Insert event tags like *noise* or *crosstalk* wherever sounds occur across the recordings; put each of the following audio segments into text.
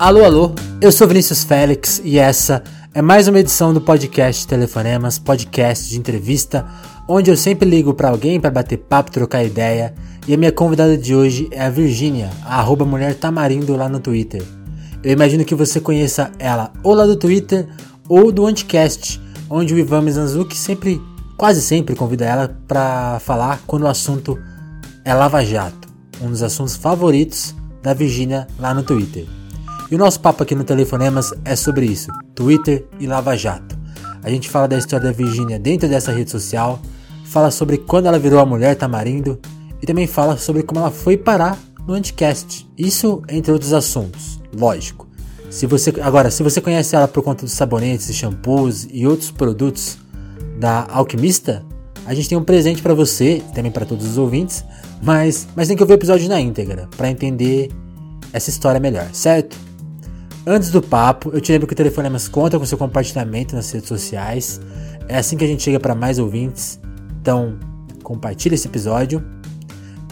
Alô, alô, eu sou Vinícius Félix e essa é mais uma edição do podcast Telefonemas, podcast de entrevista, onde eu sempre ligo para alguém para bater papo, trocar ideia. E a minha convidada de hoje é a Virgínia, a arroba mulher tamarindo lá no Twitter. Eu imagino que você conheça ela ou lá do Twitter ou do Anticast, onde o Ivan Mizanzuki sempre, quase sempre, convida ela para falar quando o assunto é Lava Jato, um dos assuntos favoritos da Virgínia lá no Twitter. E o nosso papo aqui no Telefonemas é sobre isso: Twitter e Lava Jato. A gente fala da história da Virgínia dentro dessa rede social, fala sobre quando ela virou a mulher tamarindo e também fala sobre como ela foi parar no Anticast. Isso entre outros assuntos, lógico. Se você agora, se você conhece ela por conta dos sabonetes, shampoos e outros produtos da Alquimista, a gente tem um presente para você, também para todos os ouvintes, mas mas tem que ouvir o episódio na íntegra para entender essa história melhor, certo? Antes do papo, eu te lembro que o Telefonemas conta com seu compartilhamento nas redes sociais. É assim que a gente chega para mais ouvintes. Então, compartilhe esse episódio.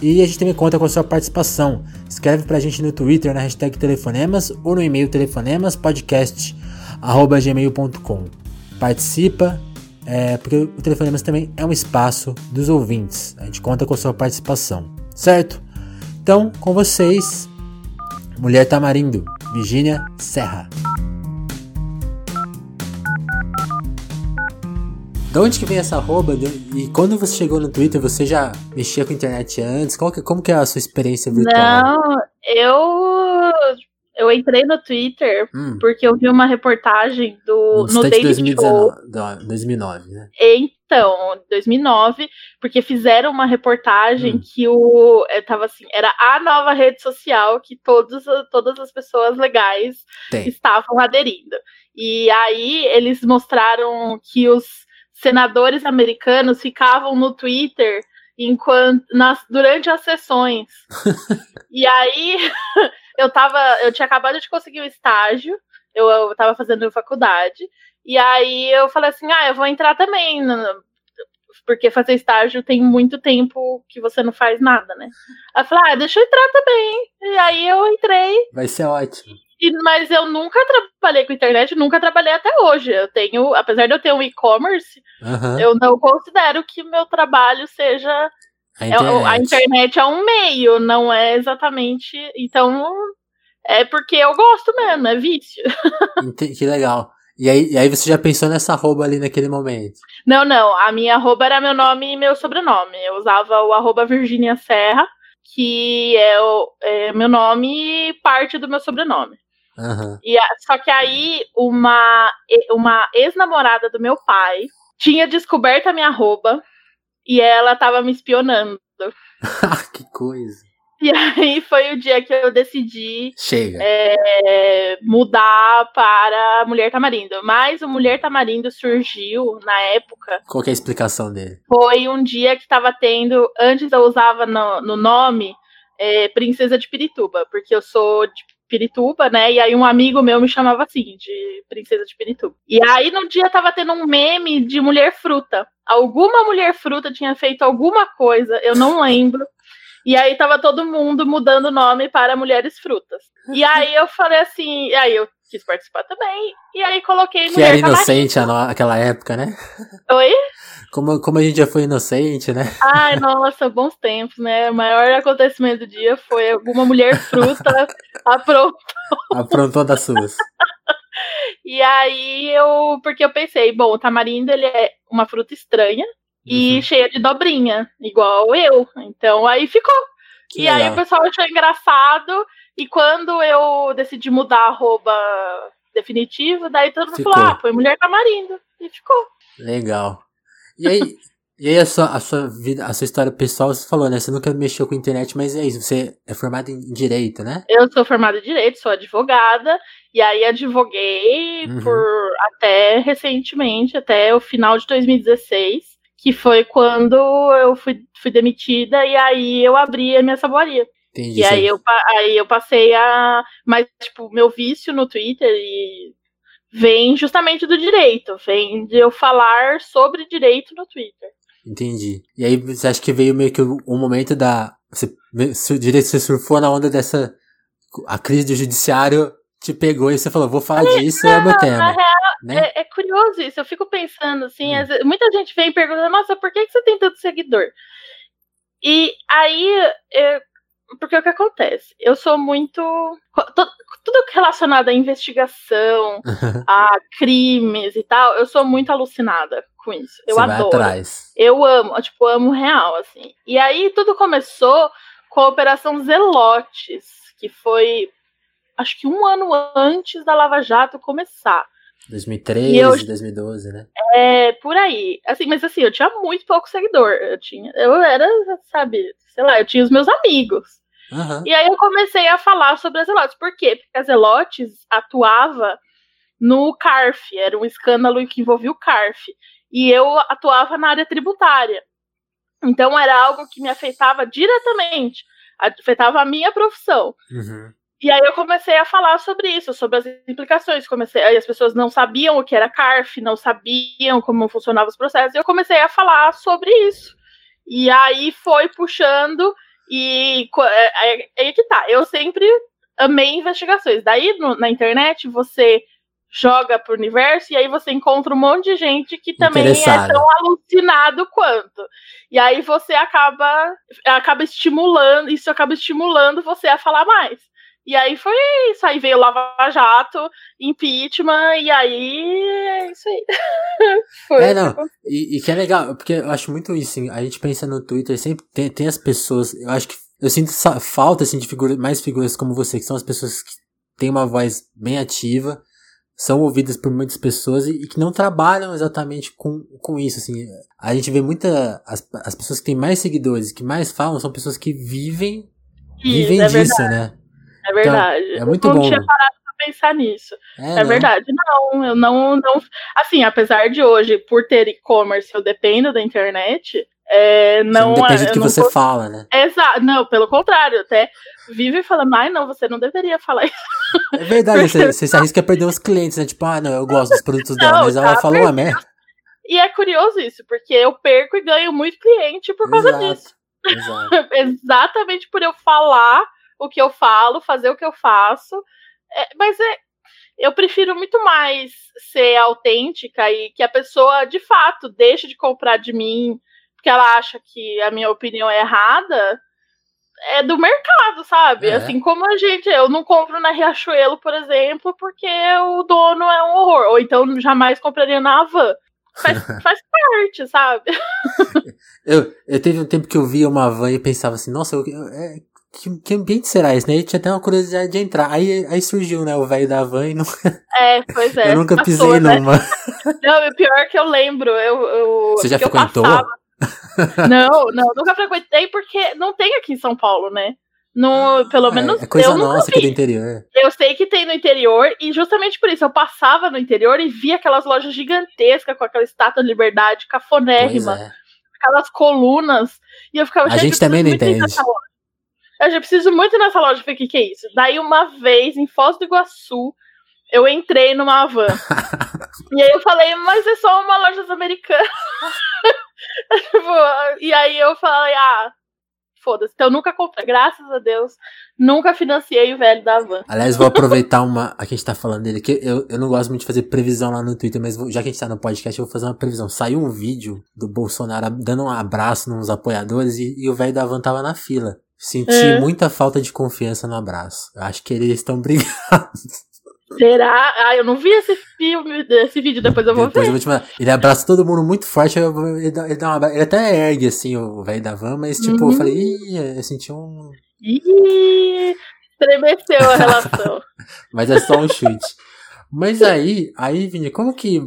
E a gente também conta com a sua participação. Escreve pra gente no Twitter na hashtag Telefonemas ou no e-mail telefonemaspodcast.gmail.com Participa, é, porque o Telefonemas também é um espaço dos ouvintes. A gente conta com a sua participação, certo? Então, com vocês, Mulher Tamarindo. Virginia Serra. De onde que vem essa arroba? E quando você chegou no Twitter, você já mexia com a internet antes? Que, como que é a sua experiência virtual? Não, eu eu entrei no Twitter hum. porque eu vi uma reportagem do no, no Daily 2019, Show. 2009, né? Então, 2009, porque fizeram uma reportagem hum. que o é, tava assim, era a nova rede social que todos, todas as pessoas legais Tem. estavam aderindo. E aí eles mostraram que os senadores americanos ficavam no Twitter enquanto nas, durante as sessões. *laughs* e aí *laughs* eu tava, eu tinha acabado de conseguir o estágio, eu, eu tava fazendo faculdade, e aí eu falei assim, ah, eu vou entrar também, porque fazer estágio tem muito tempo que você não faz nada, né? Aí eu falei, ah, deixa eu entrar também. E aí eu entrei. Vai ser ótimo. E, mas eu nunca trabalhei com internet, nunca trabalhei até hoje. Eu tenho, apesar de eu ter um e-commerce, uhum. eu não considero que meu trabalho seja a internet. É, a internet é um meio, não é exatamente. Então, é porque eu gosto mesmo, é vício. *laughs* Que legal. E aí, e aí você já pensou nessa arroba ali naquele momento? Não, não. A minha arroba era meu nome e meu sobrenome. Eu usava o arroba Virginia Serra, que é, o, é meu nome e parte do meu sobrenome. Uhum. E, só que aí uma, uma ex-namorada do meu pai tinha descoberto a minha arroba e ela tava me espionando. *laughs* que coisa. E aí foi o dia que eu decidi Chega. É, mudar para Mulher Tamarindo. Mas o Mulher Tamarindo surgiu na época. Qual é a explicação dele? Foi um dia que estava tendo. Antes eu usava no, no nome é, Princesa de Pirituba, porque eu sou de Pirituba, né? E aí um amigo meu me chamava assim, de Princesa de Pirituba. E aí no dia tava tendo um meme de mulher fruta. Alguma mulher fruta tinha feito alguma coisa, eu não lembro. E aí tava todo mundo mudando o nome para Mulheres Frutas. E aí eu falei assim, e aí eu quis participar também. E aí coloquei que Mulher Que era inocente aquela época, né? Oi? Como, como a gente já foi inocente, né? Ai, nossa, bons tempos, né? O maior acontecimento do dia foi alguma mulher fruta *laughs* aprontou. Aprontou das suas. e aí eu, porque eu pensei, bom, o tamarindo ele é uma fruta estranha e uhum. cheia de dobrinha, igual eu. Então aí ficou. Que e legal. aí o pessoal achou engraçado. E quando eu decidi mudar a arroba definitivo, daí todo mundo ficou. falou: ah, foi mulher tamarindo. E ficou. Legal. E aí, e aí a sua, a sua vida, a sua história pessoal, você falou, né? Você nunca mexeu com internet, mas é isso, você é formada em direito, né? Eu sou formada em direito, sou advogada, e aí advoguei uhum. por até recentemente, até o final de 2016, que foi quando eu fui, fui demitida, e aí eu abri a minha saboaria. Entendi, e aí eu, aí eu passei a. Mas, tipo, meu vício no Twitter e vem justamente do direito, vem de eu falar sobre direito no Twitter. Entendi. E aí você acha que veio meio que o, o momento da. Você, o direito você surfou na onda dessa. A crise do judiciário te pegou e você falou, vou falar disso, é o meu tema. Real, né? é, é, curioso isso, eu fico pensando assim, hum. vezes, muita gente vem perguntando, nossa, por que, que você tem tanto seguidor? E aí, eu, porque o que acontece? Eu sou muito. Tudo relacionado à investigação, a crimes e tal, eu sou muito alucinada com isso. Eu Você adoro. atrás. Eu amo, tipo, amo real, assim. E aí tudo começou com a Operação Zelotes, que foi acho que um ano antes da Lava Jato começar. 2013, eu, 2012, né? É, por aí. Assim, mas assim, eu tinha muito pouco seguidor. Eu tinha, eu era, sabe, sei lá, eu tinha os meus amigos. Uhum. E aí eu comecei a falar sobre as Zelotes. Por quê? Porque as Zelotes atuava no CARF, era um escândalo que envolvia o CARF. E eu atuava na área tributária. Então era algo que me afetava diretamente, afetava a minha profissão. Uhum. E aí eu comecei a falar sobre isso, sobre as implicações. Comecei, aí as pessoas não sabiam o que era CARF, não sabiam como funcionavam os processos, e eu comecei a falar sobre isso. E aí foi puxando, e é, aí que tá. Eu sempre amei investigações. Daí no, na internet você joga pro universo e aí você encontra um monte de gente que também é tão alucinado quanto. E aí você acaba acaba estimulando, isso acaba estimulando você a falar mais. E aí foi isso. Aí veio Lava Jato, impeachment, e aí é isso aí. *laughs* foi é, não. E, e, que é legal, porque eu acho muito isso. Assim, a gente pensa no Twitter, sempre tem, tem as pessoas. Eu acho que eu sinto falta assim, de figura, mais figuras como você, que são as pessoas que têm uma voz bem ativa, são ouvidas por muitas pessoas e, e que não trabalham exatamente com, com isso. Assim. A gente vê muita. As, as pessoas que têm mais seguidores, que mais falam, são pessoas que vivem. Isso, vivem é disso, verdade. né? É verdade. Então, é muito eu não bom. tinha parado pra pensar nisso. É, é né? verdade. Não, eu não, não. Assim, apesar de hoje, por ter e-commerce, eu dependo da internet. É, não, você depende do que você tô... fala, né? Exato, não, pelo contrário, até vive falando, ai, não, você não deveria falar isso. É verdade, você, *laughs* você se arrisca a perder os clientes, né? Tipo, ah, não, eu gosto dos produtos não, dela, mas ela tá falou uma merda. E é curioso isso, porque eu perco e ganho muito cliente por causa Exato. disso. Exato. *laughs* Exatamente por eu falar o que eu falo, fazer o que eu faço. É, mas é, eu prefiro muito mais ser autêntica e que a pessoa de fato deixe de comprar de mim porque ela acha que a minha opinião é errada. É do mercado, sabe? É. Assim como a gente, eu não compro na Riachuelo, por exemplo, porque o dono é um horror. Ou então jamais compraria na Avan. Faz, *laughs* faz parte, sabe? eu, eu teve um tempo que eu via uma van e pensava assim, nossa, eu, é, que, que ambiente será esse, né? E tinha até uma curiosidade de entrar. Aí, aí surgiu, né, o velho da van e não. *laughs* É, pois é. Eu nunca passou, pisei né? numa. *laughs* Não, o pior é que eu lembro. Eu, eu, Você já frequentou? *laughs* Não, não, nunca frequentei porque não tem aqui em São Paulo, né? No, pelo é, menos. É coisa nossa aqui do interior. Eu sei que tem no interior, e justamente por isso eu passava no interior e via aquelas lojas gigantescas com aquela estátua de liberdade cafonérrima, é. aquelas colunas. E eu ficava A gente também não entende. Eu já preciso muito nessa loja. Falei, o que, que é isso? Daí, uma vez, em Foz do Iguaçu, eu entrei numa van. *laughs* e aí eu falei, mas é só uma loja americana. *laughs* Tipo, e aí eu falei, ah, foda-se. Então eu nunca comprei, graças a Deus, nunca financiei o velho da van. Aliás, vou aproveitar uma. A gente tá falando dele, que eu, eu não gosto muito de fazer previsão lá no Twitter, mas já que a gente tá no podcast, eu vou fazer uma previsão. Saiu um vídeo do Bolsonaro dando um abraço nos apoiadores e, e o velho da van tava na fila. Senti é. muita falta de confiança no abraço. Acho que eles estão brigados. Será? Ah, eu não vi esse filme, esse vídeo, depois eu vou depois ver. Eu vou te mandar. Ele abraça todo mundo muito forte, ele, dá, ele, dá uma, ele até ergue, assim, o velho da van, mas, tipo, uhum. eu falei, ih, eu senti um... Ih, estremeceu a *laughs* relação. mas é só um chute. Mas aí, aí, Vini, como que...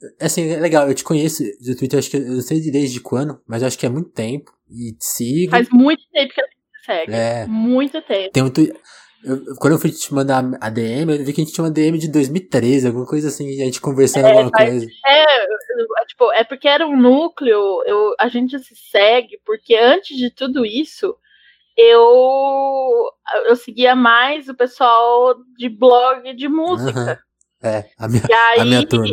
Eu, assim, é legal, eu te conheço do Twitter, acho que eu não sei desde quando, mas acho que é muito tempo, e te sigo. Faz muito tempo que a gente segue. É. Muito tempo. Tem um Twitter... Eu, quando eu fui te mandar a DM, eu vi que a gente tinha uma DM de 2013, alguma coisa assim, a gente conversando é, alguma coisa. É, tipo, é porque era um núcleo, eu, a gente se segue, porque antes de tudo isso, eu, eu seguia mais o pessoal de blog de música. Uhum. É, a minha, aí, a minha turma.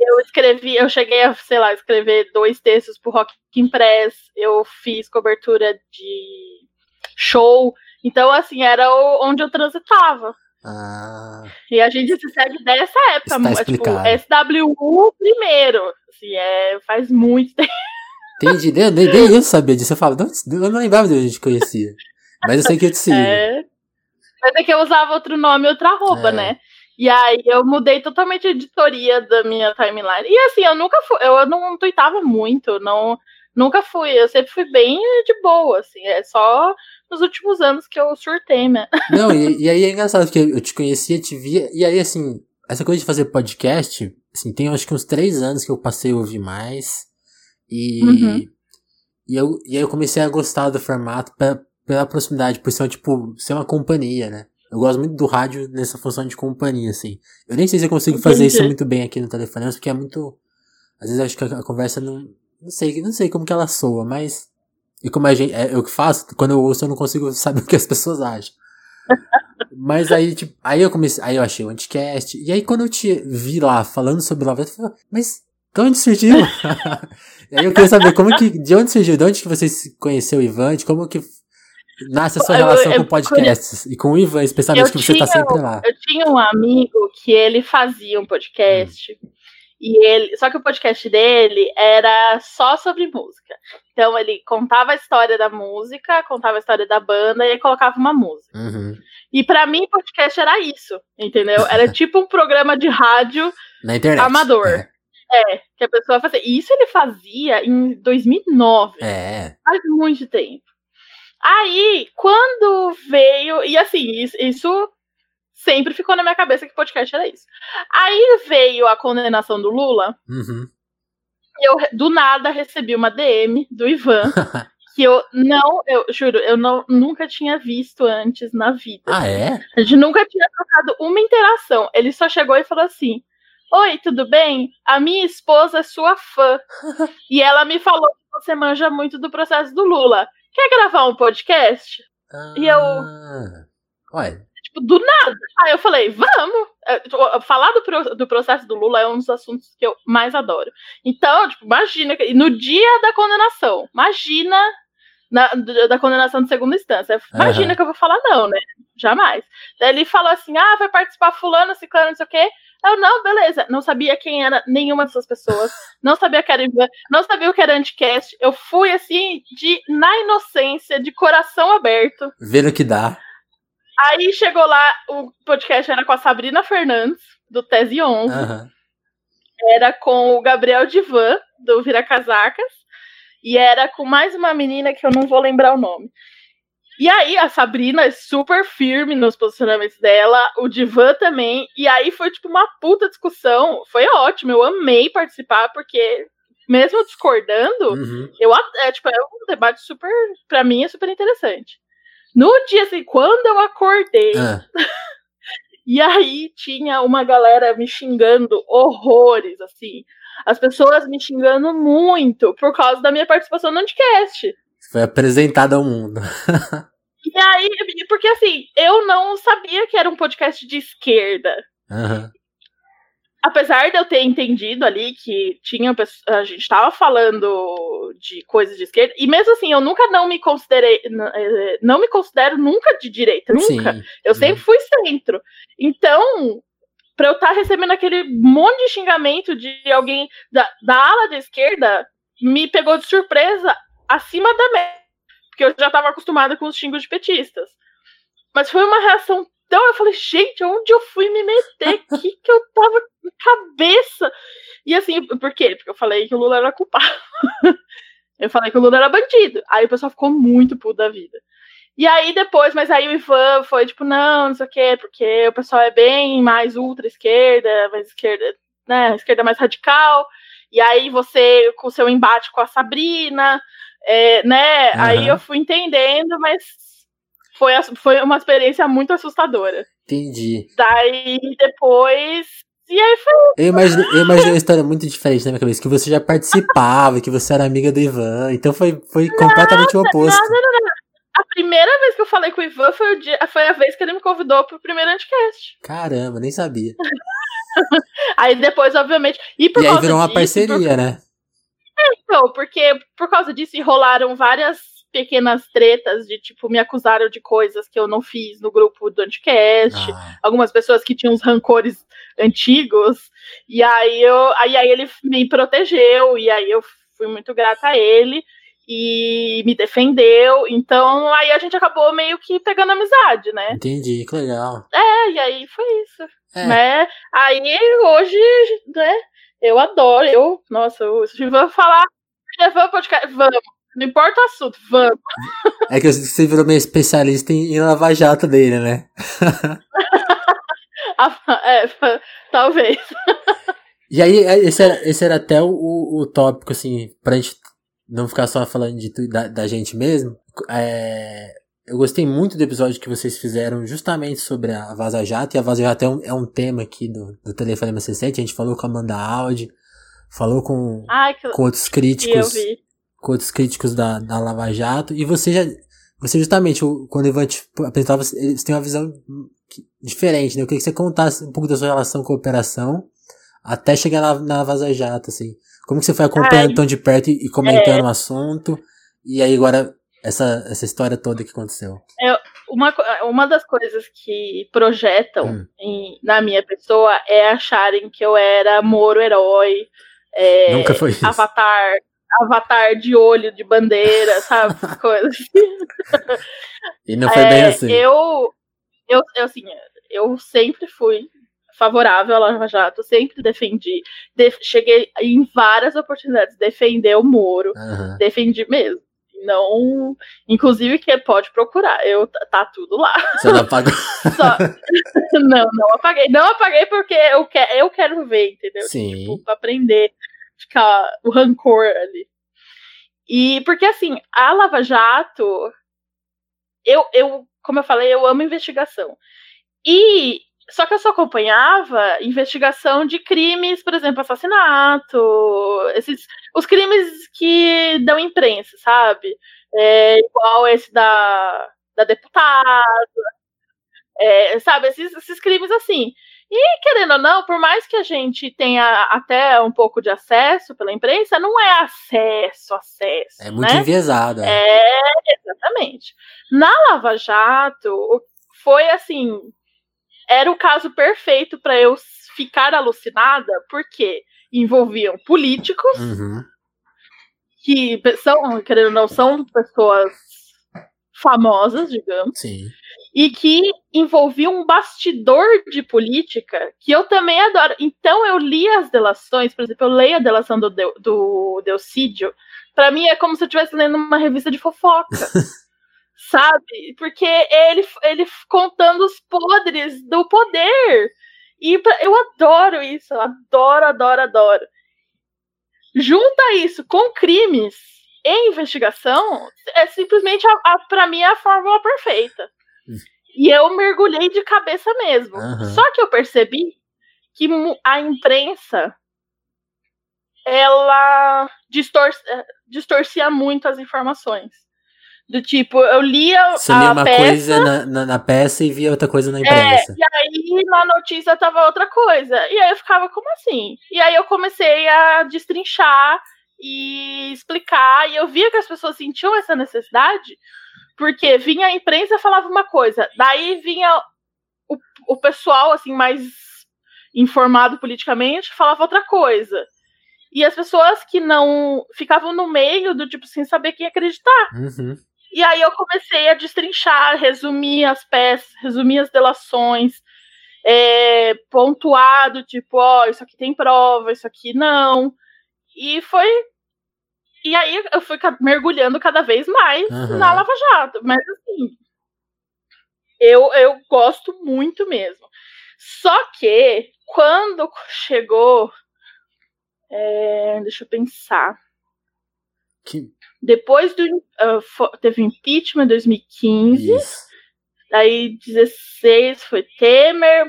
Eu escrevi, eu cheguei a, sei lá, escrever dois textos pro Rock Impress, eu fiz cobertura de show, então, assim, era onde eu transitava. Ah. E a gente se segue dessa época, Está tipo, SWU primeiro. Assim, é, faz muito tempo. Entendi, nem, nem eu sabia disso. Eu falo, não, eu não lembrava de onde a gente conhecia. Mas eu sei que eu te *laughs* sigo. É, mas é que eu usava outro nome e outra arroba, é. né? E aí eu mudei totalmente a editoria da minha timeline. E assim, eu nunca fui, eu não tweetava muito, não, nunca fui, eu sempre fui bem de boa, assim, é só nos últimos anos que eu surtei, né? *laughs* Não, e, e aí é engraçado, porque eu te conhecia, te via, e aí assim, essa coisa de fazer podcast, assim, tem acho que uns três anos que eu passei a ouvir mais, e, uhum. e, eu, e aí eu comecei a gostar do formato pela, pela proximidade, por ser, tipo, ser uma companhia, né? Eu gosto muito do rádio nessa função de companhia, assim. Eu nem sei se eu consigo Entendi. fazer isso muito bem aqui no telefone, porque é muito. Às vezes eu acho que a, conversa não. Não sei, não sei como que ela soa, mas e como a gente, é, eu que faço, quando eu ouço eu não consigo *laughs* saber o que as pessoas acham. *laughs* Mas aí, tipo, aí eu comecei, aí eu achei o Anticast, e aí quando eu te vi lá falando sobre Love eu falei, mas de onde surgiu? *laughs* e aí eu queria saber como que, de onde surgiu, de onde que você conheceu o Ivan, de como que nasce a sua relação eu, eu, com podcasts, e com o Ivan, especialmente que você tá sempre lá. Eu tinha um amigo que ele fazia um podcast, hum. E ele, só que o podcast dele era só sobre música. Então ele contava a história da música, contava a história da banda e colocava uma música. Uhum. E para mim podcast era isso, entendeu? Era *laughs* tipo um programa de rádio Na internet. amador. É. é. que a pessoa fazia. E isso ele fazia em 2009. É. Faz muito tempo. Aí, quando veio. E assim, isso, sempre ficou na minha cabeça que podcast era isso. Aí veio a condenação do Lula. Uhum. E eu, do nada, recebi uma DM do Ivan. *laughs* que eu não, eu juro, eu não, nunca tinha visto antes na vida. Ah, é? A gente nunca tinha trocado uma interação. Ele só chegou e falou assim: Oi, tudo bem? A minha esposa é sua fã. *laughs* e ela me falou que você manja muito do processo do Lula. Quer gravar um podcast? Ah, e eu. Ué, Tipo, do nada. Aí eu falei, vamos. É, tipo, falar do, do processo do Lula é um dos assuntos que eu mais adoro. Então, tipo, imagina, no dia da condenação, imagina na, da condenação de segunda instância. Imagina uhum. que eu vou falar não, né? Jamais. Daí ele falou assim: ah, vai participar fulano, ciclano, não sei o quê. Eu, não, beleza. Não sabia quem era nenhuma dessas pessoas. Não sabia que era. Não sabia o que era Anticast. Eu fui, assim, de na inocência, de coração aberto. Vendo que dá. Aí chegou lá, o podcast era com a Sabrina Fernandes, do Tese 11. Uhum. Era com o Gabriel Divan, do Vira Casacas. E era com mais uma menina que eu não vou lembrar o nome. E aí a Sabrina é super firme nos posicionamentos dela, o Divan também. E aí foi tipo uma puta discussão. Foi ótimo, eu amei participar, porque mesmo discordando, uhum. eu é, tipo, é um debate super, para mim é super interessante. No dia assim, quando eu acordei, ah. *laughs* e aí tinha uma galera me xingando horrores, assim. As pessoas me xingando muito por causa da minha participação no podcast. Foi apresentada ao mundo. *laughs* e aí, porque assim, eu não sabia que era um podcast de esquerda. Uhum apesar de eu ter entendido ali que tinha a gente estava falando de coisas de esquerda e mesmo assim eu nunca não me considerei eh, não me considero nunca de direita nunca Sim. eu sempre uhum. fui centro então para eu estar tá recebendo aquele monte de xingamento de alguém da, da ala da esquerda me pegou de surpresa acima da média porque eu já estava acostumada com os xingos de petistas mas foi uma reação então eu falei, gente, onde eu fui me meter? O *laughs* que, que eu tava com cabeça? E assim, por quê? Porque eu falei que o Lula era culpado. *laughs* eu falei que o Lula era bandido. Aí o pessoal ficou muito puto da vida. E aí depois, mas aí o Ivan foi tipo, não, não sei o quê, porque o pessoal é bem mais ultra-esquerda, mais esquerda, né, esquerda mais radical. E aí você, com o seu embate com a Sabrina, é, né, uhum. aí eu fui entendendo, mas foi, foi uma experiência muito assustadora. Entendi. Daí depois. E aí foi. Eu imaginei, eu imaginei uma história muito diferente na minha cabeça, que você já participava, que você era amiga do Ivan. Então foi, foi completamente o oposto. Nada, nada. A primeira vez que eu falei com o Ivan foi, o dia, foi a vez que ele me convidou pro primeiro Anticast. Caramba, nem sabia. *laughs* aí depois, obviamente. E, por e aí virou uma parceria, por... né? É, então, porque por causa disso rolaram várias pequenas tretas de tipo, me acusaram de coisas que eu não fiz no grupo do Anticast, ah. algumas pessoas que tinham os rancores antigos, e aí eu aí, aí ele me protegeu, e aí eu fui muito grata a ele e me defendeu. Então aí a gente acabou meio que pegando amizade, né? Entendi, que legal. É, e aí foi isso. É. Né? Aí hoje, né? Eu adoro, eu, nossa, eu, se vamos falar, vamos podcast, vamos. Não importa o assunto, vamos. É que você virou meio especialista em, em Lava Jato dele, né? *laughs* é, talvez. E aí, é, esse era, esse era até o, o, tópico, assim, pra gente não ficar só falando de, da, da gente mesmo. É, eu gostei muito do episódio que vocês fizeram justamente sobre a Vaza Jato, e a Vaza Jato é um, é um tema aqui do, do Telefonema 67, a gente falou com a Amanda Audi, falou com, Ai, que, com outros críticos, com outros críticos da, da Lava Jato, e você já, você justamente, quando o Ivan te apresentava, eles têm uma visão diferente, né? Eu queria que você contasse um pouco da sua relação com a operação, até chegar na, na Vaza Jato, assim. Como que você foi acompanhando Ai, tão de perto e, e comentando é... o assunto? E aí agora, essa, essa história toda que aconteceu. É, uma, uma das coisas que projetam hum. em, na minha pessoa é acharem que eu era Moro herói. É, Nunca foi isso. Avatar, avatar de olho, de bandeira, *laughs* sabe? Coisas assim. E não foi é, bem assim. Eu, eu, eu, assim, eu sempre fui favorável à Lava Jato, sempre defendi. De, cheguei em várias oportunidades defender o Moro, uhum. defendi mesmo. Não, inclusive que pode procurar, eu tá tudo lá. Você não apagou? *laughs* Só, *laughs* não, não apaguei. Não apaguei porque eu, que, eu quero ver, entendeu? Sim. Tipo, pra aprender, ficar o rancor ali. E porque assim, a Lava Jato, eu, eu, como eu falei, eu amo investigação. E só que eu só acompanhava investigação de crimes, por exemplo, assassinato, esses, os crimes que dão imprensa, sabe? É, igual esse da, da deputada, é, sabe? Esses, esses crimes assim. E, querendo ou não, por mais que a gente tenha até um pouco de acesso pela imprensa, não é acesso, acesso. É muito né? enviesado. É. é, exatamente. Na Lava Jato, foi assim era o caso perfeito para eu ficar alucinada, porque envolviam políticos uhum. que são, querendo ou não, são pessoas famosas, digamos. Sim. E que envolviam um bastidor de política que eu também adoro. Então eu li as delações, por exemplo, eu leio a delação do, do Delcídio. Para mim é como se eu estivesse lendo uma revista de fofoca. *laughs* sabe? Porque ele, ele contando os podres do poder. E eu adoro isso, adoro, adoro, adoro. Junta isso com crimes e investigação, é simplesmente, a, a para mim, a fórmula perfeita. E eu mergulhei de cabeça mesmo. Uhum. Só que eu percebi que a imprensa ela distor distorcia muito as informações. Do tipo, eu lia Você lia uma peça, coisa na, na, na, peça e via outra coisa na imprensa. É, e aí na notícia tava outra coisa. E aí eu ficava, como assim? E aí eu comecei a destrinchar e explicar. E eu via que as pessoas sentiam essa necessidade, porque vinha a imprensa e falava uma coisa. Daí vinha o, o pessoal, assim, mais informado politicamente, falava outra coisa. E as pessoas que não ficavam no meio do tipo sem saber quem acreditar. Uhum. E aí eu comecei a destrinchar, resumir as peças, resumir as delações, é, pontuado, tipo, ó, oh, isso aqui tem prova, isso aqui não. E foi. E aí eu fui mergulhando cada vez mais uhum. na Lava Jato. Mas assim, eu, eu gosto muito mesmo. Só que quando chegou. É, deixa eu pensar. Que... Depois do. Uh, teve impeachment em 2015. Isso. Aí 16 foi Temer.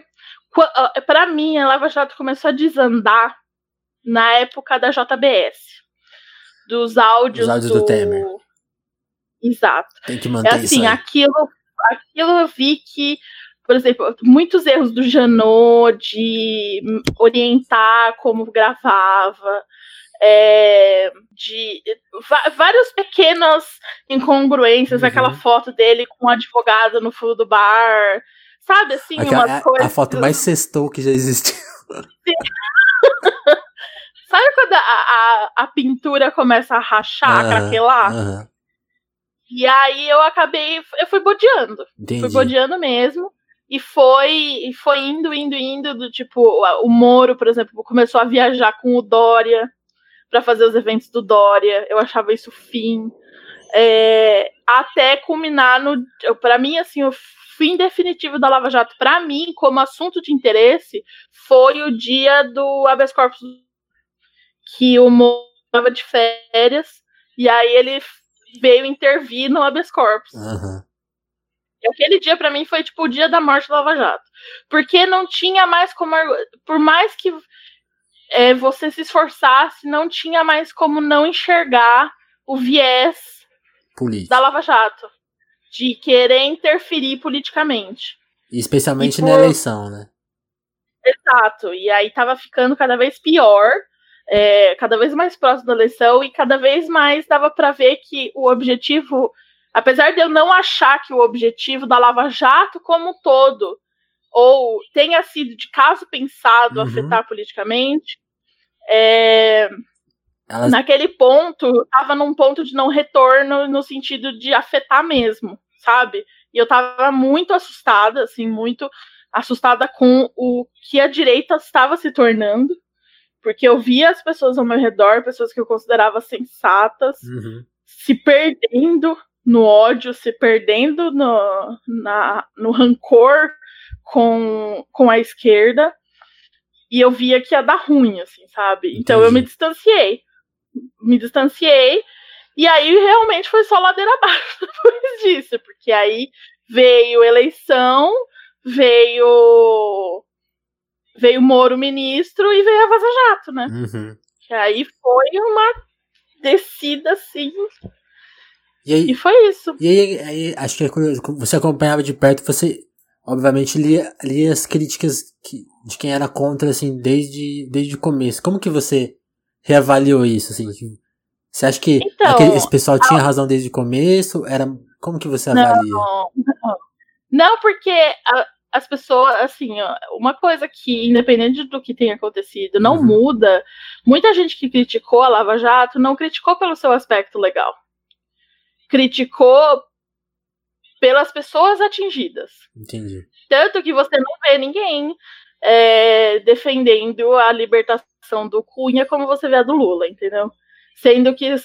Uh, para mim, a Lava Jato começou a desandar na época da JBS. Dos áudios, Os áudios do, do Temer. Exato. Tem que manter é assim, isso. Aí. Aquilo, aquilo eu vi que, por exemplo, muitos erros do Janot de orientar como gravava é, de várias pequenas incongruências, uhum. aquela foto dele com um advogado no fundo do bar, sabe assim, Aquela, umas é coisas. A foto mais sextou que já existiu. *laughs* sabe quando a, a, a, pintura começa a rachar, uhum, craquelar? Uhum. E aí eu acabei, eu fui bodeando. Entendi. Fui bodeando mesmo. E foi, e foi indo, indo, indo, do tipo, o Moro, por exemplo, começou a viajar com o Dória para fazer os eventos do Dória. Eu achava isso fim. É, até culminar no. para mim, assim, o fim definitivo da Lava Jato, para mim, como assunto de interesse, foi o dia do habeas corpus, que o Moro estava de férias, e aí ele veio intervir no habeas corpus. Uhum. E aquele dia, para mim, foi tipo o dia da morte da Lava Jato. Porque não tinha mais como. Por mais que é, você se esforçasse, não tinha mais como não enxergar o viés Político. da Lava Jato. De querer interferir politicamente. Especialmente por... na eleição, né? Exato. E aí tava ficando cada vez pior, é, cada vez mais próximo da eleição, e cada vez mais dava para ver que o objetivo, apesar de eu não achar que o objetivo da Lava Jato como um todo ou tenha sido de caso pensado uhum. afetar politicamente, é, Elas... naquele ponto, estava num ponto de não retorno no sentido de afetar mesmo, sabe? E eu estava muito assustada, assim, muito assustada com o que a direita estava se tornando, porque eu via as pessoas ao meu redor, pessoas que eu considerava sensatas, uhum. se perdendo no ódio, se perdendo no, na, no rancor com, com a esquerda. E eu via que ia dar ruim, assim, sabe? Entendi. Então eu me distanciei. Me distanciei. E aí realmente foi só ladeira *laughs* abaixo depois disso. Porque aí veio eleição, veio. Veio Moro ministro e veio a Vaza Jato, né? Uhum. Que aí foi uma descida assim. E, aí, e foi isso. E aí, aí, acho que é você acompanhava de perto, você obviamente lia, lia as críticas que, de quem era contra, assim, desde, desde o começo. Como que você reavaliou isso, assim? Você acha que então, aquele, esse pessoal tinha a... razão desde o começo? Era, como que você avalia? Não, *laughs* não. não porque a, as pessoas, assim, uma coisa que, independente do que tenha acontecido, não uhum. muda. Muita gente que criticou a Lava Jato não criticou pelo seu aspecto legal. Criticou pelas pessoas atingidas. Entendi. Tanto que você não vê ninguém é, defendendo a libertação do Cunha como você vê a do Lula, entendeu? Sendo que,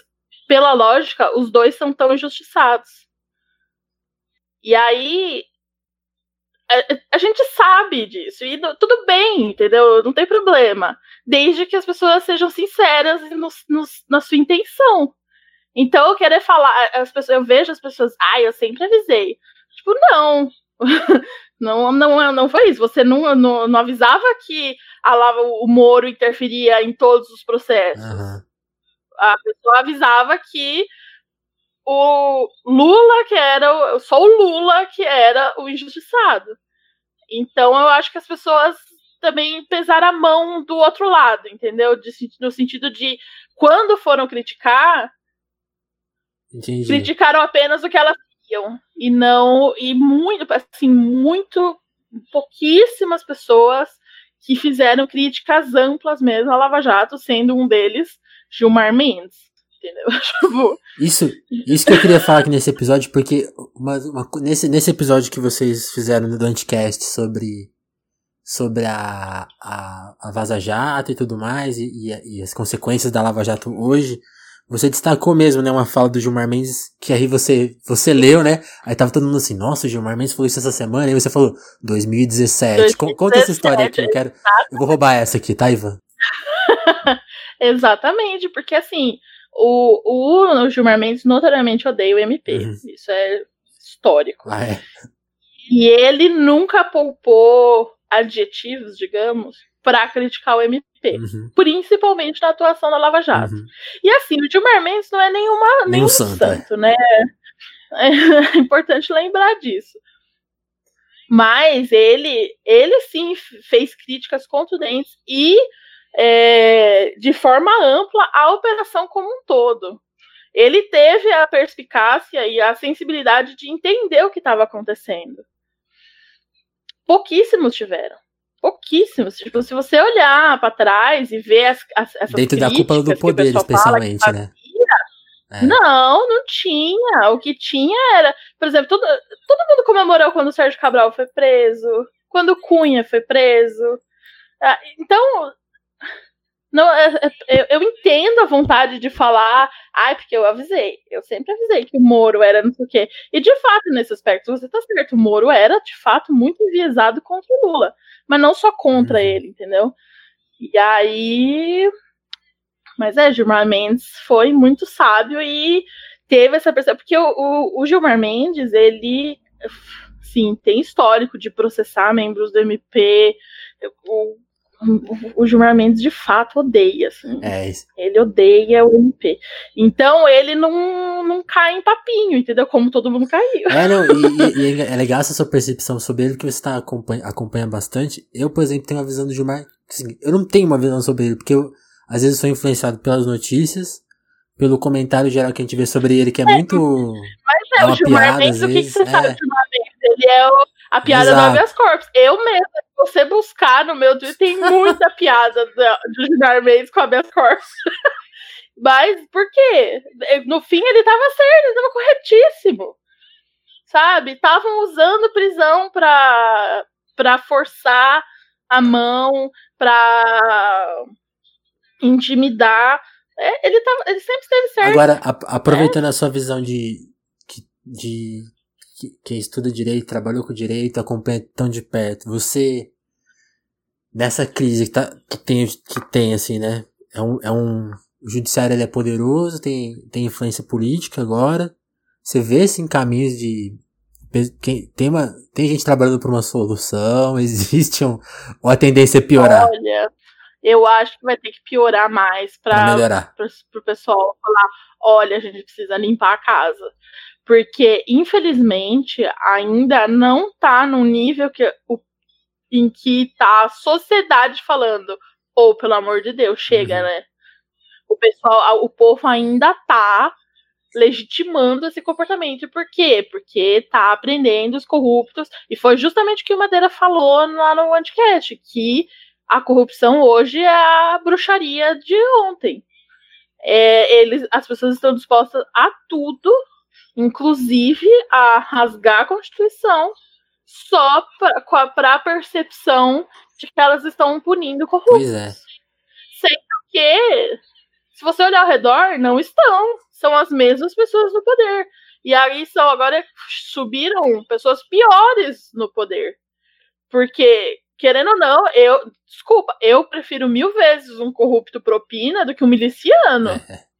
pela lógica, os dois são tão injustiçados. E aí. A, a gente sabe disso, e tudo bem, entendeu? Não tem problema. Desde que as pessoas sejam sinceras no, no, na sua intenção. Então, eu querer falar, as pessoas, eu vejo as pessoas, ah, eu sempre avisei. Tipo, não. *laughs* não, não, não foi isso. Você não, não, não avisava que a Lava, o Moro interferia em todos os processos. Uhum. A pessoa avisava que o Lula que era só o Lula que era o injustiçado. Então eu acho que as pessoas também pesaram a mão do outro lado, entendeu? De, no sentido de quando foram criticar, Entendi. Criticaram apenas o que elas viam. E não. E muito, assim, muito. Pouquíssimas pessoas que fizeram críticas amplas mesmo à Lava Jato, sendo um deles Gilmar Mendes. Entendeu? *laughs* Tipo, isso, isso que eu queria falar aqui nesse episódio, porque uma, uma, nesse, nesse episódio que vocês fizeram no Dantecast sobre, sobre a, a, a Vaza Jato e tudo mais, e, e, e as consequências da Lava Jato hoje, você destacou mesmo, né, uma fala do Gilmar Mendes, que aí você, você leu, né? Aí tava todo mundo assim, nossa, o Gilmar Mendes falou isso essa semana, aí você falou, 2017. 2017 Conta essa história aqui, eu quero. Eu vou roubar essa aqui, tá, Ivan? *laughs* Exatamente, porque assim, o, o, o Gilmar Mendes notoriamente odeia o MP. Uhum. Isso é histórico. Ah, é. E ele nunca poupou adjetivos, digamos, para criticar o MP, uhum. principalmente na atuação da Lava Jato. Uhum. E assim, o Gilmar Mendes não é nenhuma, nenhum, nenhum santo, é. santo né? *laughs* É importante lembrar disso. Mas ele, ele sim fez críticas contundentes e é, de forma ampla a operação como um todo. Ele teve a perspicácia e a sensibilidade de entender o que estava acontecendo. Pouquíssimos tiveram. Pouquíssimos. Tipo, se você olhar para trás e ver as, as, essas Dentro da cúpula do poder, especialmente, fazia, né? É. Não, não tinha. O que tinha era, por exemplo, todo, todo mundo comemorou quando o Sérgio Cabral foi preso, quando o Cunha foi preso. Ah, então, não, é, é, eu, eu, entendo a vontade de falar, ai, porque eu avisei. Eu sempre avisei que o Moro era não sei o quê. E de fato, nesse aspecto, você tá certo. O Moro era, de fato, muito enviesado contra o Lula. Mas não só contra uhum. ele, entendeu? E aí mas é, Gilmar Mendes foi muito sábio e teve essa percepção. Porque o, o, o Gilmar Mendes, ele sim, tem histórico de processar membros do MP. O, o Gilmar Mendes de fato odeia. Assim. É isso. Ele odeia o MP. Então ele não, não cai em papinho, entendeu? Como todo mundo caiu. É, não, e, e é legal essa sua percepção sobre ele, que você tá acompanha, acompanha bastante. Eu, por exemplo, tenho uma visão do Gilmar. Assim, eu não tenho uma visão sobre ele, porque eu às vezes sou influenciado pelas notícias, pelo comentário geral que a gente vê sobre ele, que é, é muito. Mas é, é o Gilmar piada, Mendes, o que, que você é. sabe do Gilmar? Ele é o, a piada Exato. do habeas corpus. Eu mesmo, se você buscar no meu Twitter, tem muita *laughs* piada do, Gilmar Mendes com habeas corpus. *laughs* Mas por quê? No fim ele tava certo, ele tava corretíssimo. Sabe? Estavam usando prisão pra, pra forçar a mão, pra intimidar. É, ele, tava, ele sempre esteve certo. Agora, a, aproveitando é. a sua visão de, de que, que estuda direito, trabalhou com direito, acompanha tão de perto, você nessa crise que, tá, que, tem, que tem, assim, né? É um, é um, o judiciário ele é poderoso, tem, tem influência política agora. Você vê assim caminhos de tem uma tem gente trabalhando por uma solução, *laughs* existe um, uma tendência a piorar. Olha, eu acho que vai ter que piorar mais para o pessoal falar: olha, a gente precisa limpar a casa. Porque, infelizmente, ainda não está no nível que, o, em que está a sociedade falando, ou oh, pelo amor de Deus, chega, uhum. né? O pessoal, o povo ainda está legitimando esse comportamento. Por quê? Porque tá aprendendo os corruptos. E foi justamente o que o Madeira falou lá no Anticast, que a corrupção hoje é a bruxaria de ontem. É, eles, as pessoas estão dispostas a tudo, inclusive a rasgar a Constituição, só para a percepção de que elas estão punindo corruptos. Pois é. Sendo que, se você olhar ao redor, não estão. São as mesmas pessoas no poder. E aí são agora subiram pessoas piores no poder. Porque querendo ou não, eu. Desculpa, eu prefiro mil vezes um corrupto propina do que um miliciano. É. *laughs*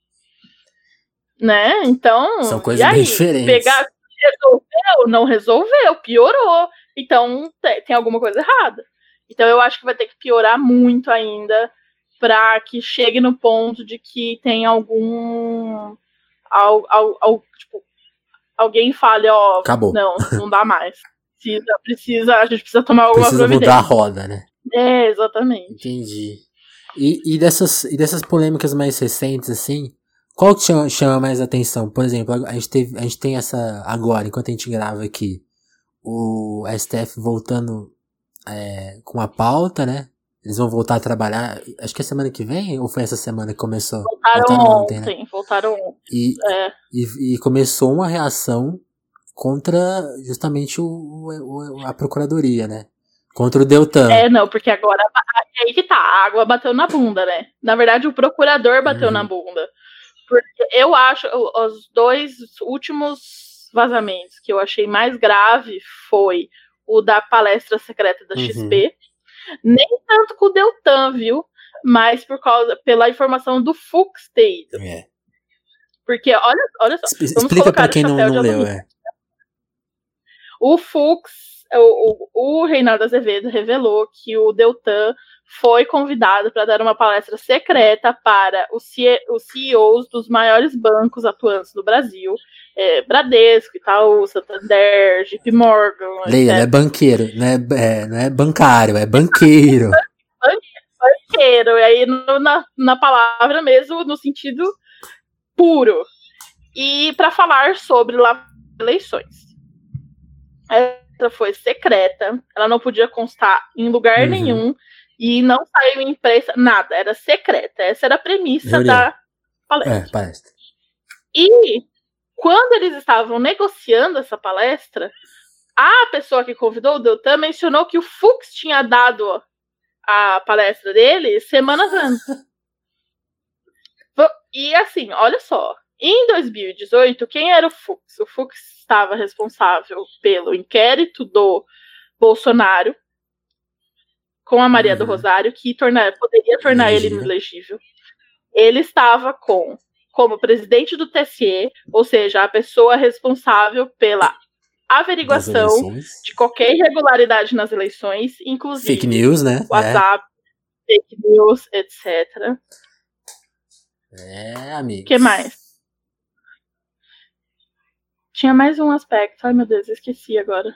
Né? Então. São coisas bem diferentes. Pegar, resolveu, não resolveu, piorou. Então tem, tem alguma coisa errada. Então eu acho que vai ter que piorar muito ainda para que chegue no ponto de que tem algum. Al, al, al, tipo, alguém fale, ó, Acabou. não, não dá mais precisa, precisa, a gente precisa tomar alguma precisa providência. mudar a roda, né? É, exatamente. Entendi. E, e, dessas, e dessas polêmicas mais recentes, assim, qual que chama, chama mais atenção? Por exemplo, a gente, teve, a gente tem essa agora, enquanto a gente grava aqui, o STF voltando é, com a pauta, né? Eles vão voltar a trabalhar, acho que é semana que vem, ou foi essa semana que começou? Voltaram, voltaram ontem, né? voltaram ontem. E, é. e, e começou uma reação contra justamente o, o, a procuradoria, né? Contra o Deltan. É, não, porque agora é aí que tá, a água bateu na bunda, né? Na verdade, o procurador bateu uhum. na bunda. Porque eu acho, os dois últimos vazamentos que eu achei mais grave foi o da palestra secreta da uhum. XP. Nem tanto com o Deltan, viu? Mas por causa, pela informação do Fux ter ido. É. Porque, olha, olha só. Explica para quem não, não leu, é. O Fux, o, o, o Reinaldo Azevedo revelou que o Deltan foi convidado para dar uma palestra secreta para os, CEOs dos maiores bancos atuantes no Brasil, é, Bradesco, Itaú, Santander, JP Morgan. Leia, é banqueiro, não é, é, não é bancário, é banqueiro. banqueiro, e aí no, na, na palavra mesmo, no sentido puro. E para falar sobre lá eleições. Essa foi secreta, ela não podia constar em lugar uhum. nenhum e não saiu em imprensa, nada, era secreta. Essa era a premissa da palestra. É, palestra. E quando eles estavam negociando essa palestra, a pessoa que convidou o Deltan mencionou que o Fux tinha dado a palestra dele semanas antes. *laughs* E assim, olha só. Em 2018, quem era o Fux? O Fux estava responsável pelo inquérito do Bolsonaro com a Maria uhum. do Rosário, que torna, poderia tornar ele inelegível. Ele estava com como presidente do TSE, ou seja, a pessoa responsável pela averiguação de qualquer irregularidade nas eleições, inclusive fake news, né? WhatsApp, é. fake news, etc. É, amigo. O que mais? Tinha mais um aspecto. Ai, meu Deus, esqueci agora.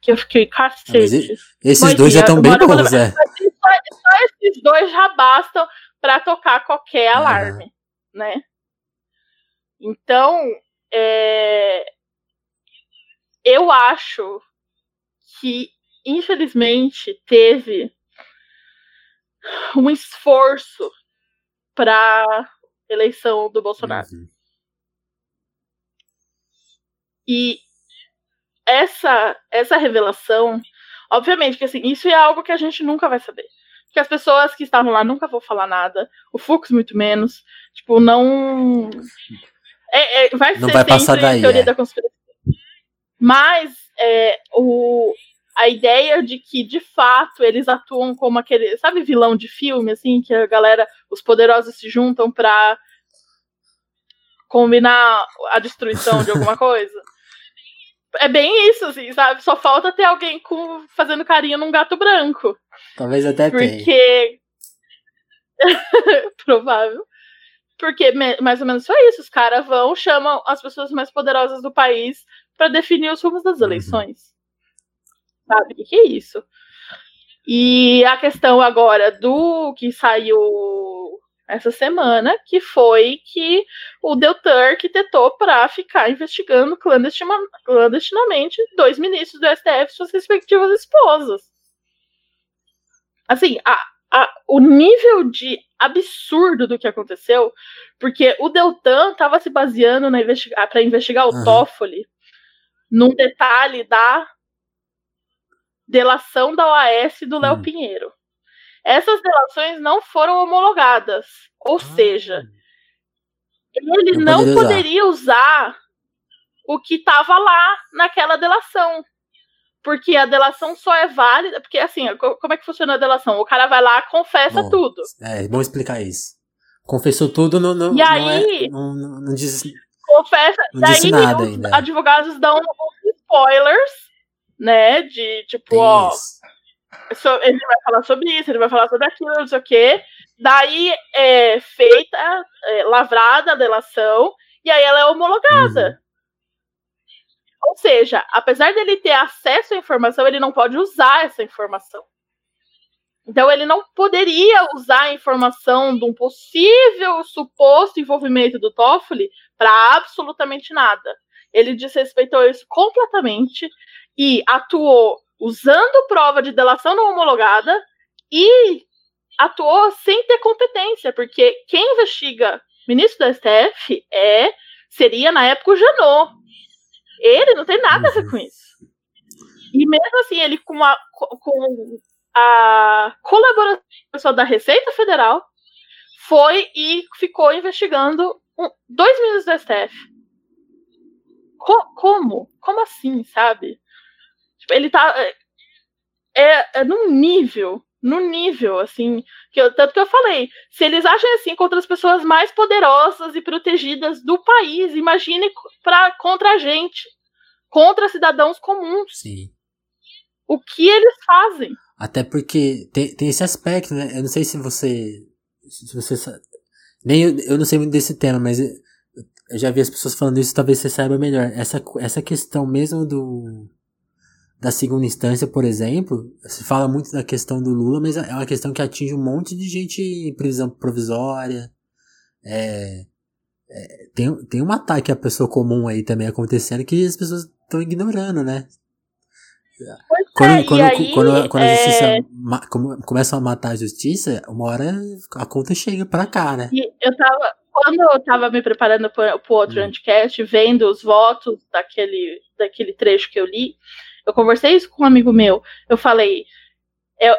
Que eu fiquei cacete. Esses dois já estão bem bons, é. Só, só, esses dois já bastam para tocar qualquer alarme, né? Então, é, eu acho que, infelizmente, teve um esforço para eleição do Bolsonaro. Uhum. E essa essa revelação, obviamente que assim, isso é algo que a gente nunca vai saber. Porque as pessoas que estavam lá nunca vão falar nada, o Fux muito menos, tipo, não é, é, vai não ser vai passar daí, teoria é. da conspiração. Mas é, o, a ideia de que, de fato, eles atuam como aquele, sabe, vilão de filme, assim, que a galera, os poderosos se juntam pra combinar a destruição de alguma *laughs* coisa. É bem isso, assim, sabe? Só falta ter alguém com, fazendo carinho num gato branco. Talvez até tenha. Porque. *laughs* Provável. Porque mais ou menos foi isso. Os caras vão, chamam as pessoas mais poderosas do país para definir os rumos das uhum. eleições. Uhum. Sabe? O que é isso? E a questão agora do que saiu essa semana, que foi que o Deltan arquitetou para ficar investigando clandestina, clandestinamente dois ministros do STF e suas respectivas esposas. Assim, a, a, o nível de absurdo do que aconteceu, porque o Deltan estava se baseando investiga para investigar o uhum. Toffoli num detalhe da delação da OAS do Léo hum. Pinheiro. Essas delações não foram homologadas, ou ah. seja, ele não, não poderia usar. usar o que estava lá naquela delação. Porque a delação só é válida. Porque, assim, como é que funciona a delação? O cara vai lá, confessa Bom, tudo. É, vamos explicar isso. Confessou tudo, não, não, e aí, não, é, não, não diz confessa. Não daí disse nada os ainda. advogados dão spoilers, né? De tipo, ó. Ele vai falar sobre isso, ele vai falar sobre aquilo, não sei o quê. Daí é feita, é, lavrada a delação, e aí ela é homologada. Uhum. Ou seja, apesar dele ter acesso à informação, ele não pode usar essa informação. Então ele não poderia usar a informação de um possível suposto envolvimento do Toffoli para absolutamente nada. Ele desrespeitou isso completamente e atuou usando prova de delação não homologada e atuou sem ter competência, porque quem investiga ministro da STF é seria na época o Janot. Ele não tem nada a ver com isso. E mesmo assim, ele com a, com a colaboração da Receita Federal foi e ficou investigando dois ministros do STF. Co como? Como assim, sabe? Ele tá. É, é, é num nível, num nível, assim, que eu, tanto que eu falei, se eles agem assim contra as pessoas mais poderosas e protegidas do país, imagine pra, contra a gente, contra cidadãos comuns. Sim. O que eles fazem? Até porque tem, tem esse aspecto, né? Eu não sei se você. Se você nem eu, eu não sei muito desse tema, mas eu já vi as pessoas falando isso, talvez você saiba melhor. Essa, essa questão mesmo do. Da segunda instância, por exemplo, se fala muito da questão do Lula, mas é uma questão que atinge um monte de gente em prisão provisória. É, é, tem, tem um ataque à pessoa comum aí também acontecendo que as pessoas estão ignorando, né? Pois quando, é, quando, aí, quando, quando, a é justiça é... começa a matar a justiça, uma hora a conta chega pra cá, né? E eu tava, quando eu tava me preparando pro, pro outro hum. anticast, vendo os votos daquele, daquele trecho que eu li, eu conversei isso com um amigo meu. Eu falei, é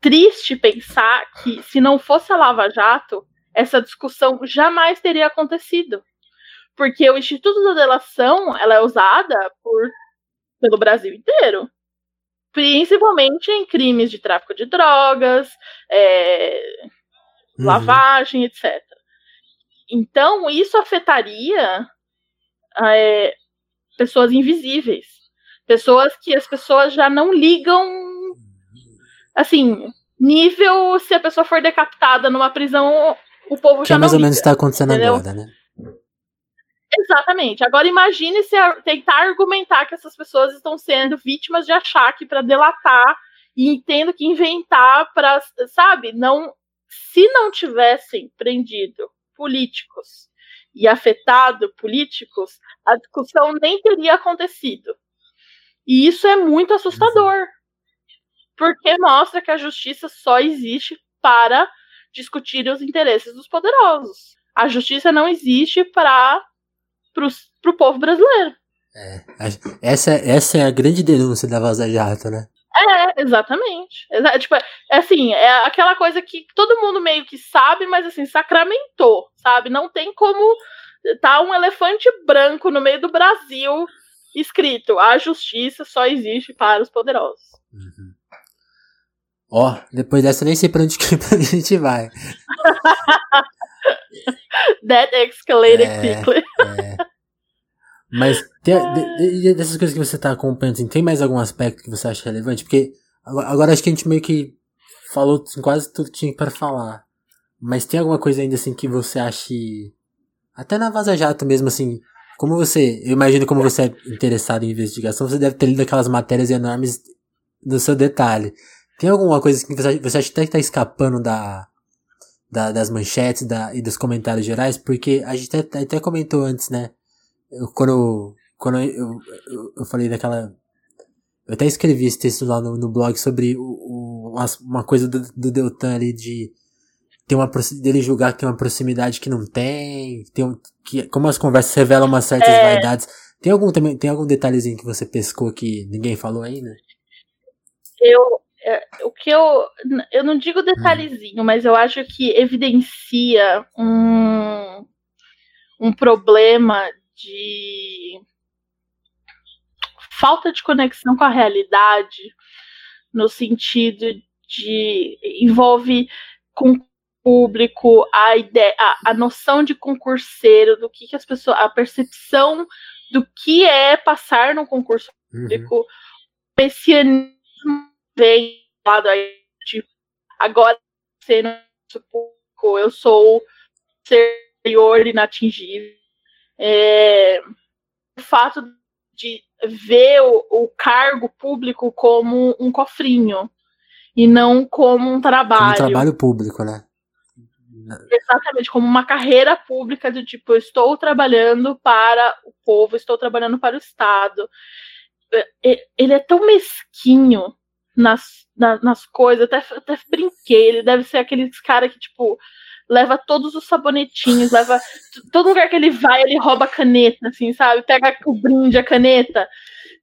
triste pensar que se não fosse a Lava Jato, essa discussão jamais teria acontecido. Porque o Instituto da Delação, ela é usada por, pelo Brasil inteiro. Principalmente em crimes de tráfico de drogas, é, uhum. lavagem, etc. Então, isso afetaria é, pessoas invisíveis. Pessoas que as pessoas já não ligam. Assim, nível se a pessoa for decapitada numa prisão, o povo que já é mais ou menos está acontecendo entendeu? agora, né? Exatamente. Agora imagine se tentar argumentar que essas pessoas estão sendo vítimas de achaque para delatar e tendo que inventar para, sabe, não se não tivessem prendido políticos e afetado políticos, a discussão nem teria acontecido. E isso é muito assustador. Porque mostra que a justiça só existe para discutir os interesses dos poderosos. A justiça não existe para o povo brasileiro. É, essa, essa é a grande denúncia da Vaza Jato, né? É, exatamente. É, tipo, é assim, é aquela coisa que todo mundo meio que sabe, mas assim, sacramentou, sabe? Não tem como tá um elefante branco no meio do Brasil escrito: a justiça só existe para os poderosos. Uhum. Ó, oh, depois dessa nem sei pra onde que *laughs* a gente vai. *laughs* That escalated é, quickly. *laughs* É. Mas tem, de, de, dessas coisas que você tá acompanhando, assim, tem mais algum aspecto que você acha relevante? Porque agora, agora acho que a gente meio que falou assim, quase tudo que tinha para falar. Mas tem alguma coisa ainda assim que você ache. Até na Vaza Jato mesmo, assim. Como você. Eu imagino como você é interessado em investigação, você deve ter lido aquelas matérias enormes do seu detalhe. Tem alguma coisa que você, você acha até que tá escapando da, da das manchetes da, e dos comentários gerais? Porque a gente até, até comentou antes, né? Eu, quando quando eu, eu, eu, falei daquela. Eu até escrevi esse texto lá no, no blog sobre o, o, uma coisa do, do Deltan ali de tem uma dele julgar que tem uma proximidade que não tem, tem um, que como as conversas revelam umas certas é... vaidades. Tem algum também, tem algum detalhezinho que você pescou que ninguém falou ainda? Eu é, o que eu eu não digo detalhezinho, hum. mas eu acho que evidencia um um problema de falta de conexão com a realidade no sentido de envolve com público, a ideia, a, a noção de concurseiro, do que, que as pessoas, a percepção do que é passar no concurso uhum. público, uhum. o messianismo vem lado aí, tipo, agora sendo público, eu sou superior inatingível. É, o fato de ver o, o cargo público como um cofrinho e não como um trabalho. Como um trabalho público, né? Exatamente, como uma carreira pública do tipo, eu estou trabalhando para o povo, estou trabalhando para o Estado. Ele é tão mesquinho nas, nas, nas coisas, até, até brinquei, ele deve ser aqueles cara que, tipo, leva todos os sabonetinhos, leva. Todo lugar que ele vai, ele rouba a caneta, assim, sabe? Pega o brinde, a caneta.